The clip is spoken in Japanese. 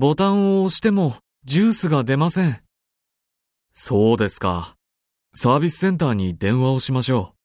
ボタンを押してもジュースが出ません。そうですか。サービスセンターに電話をしましょう。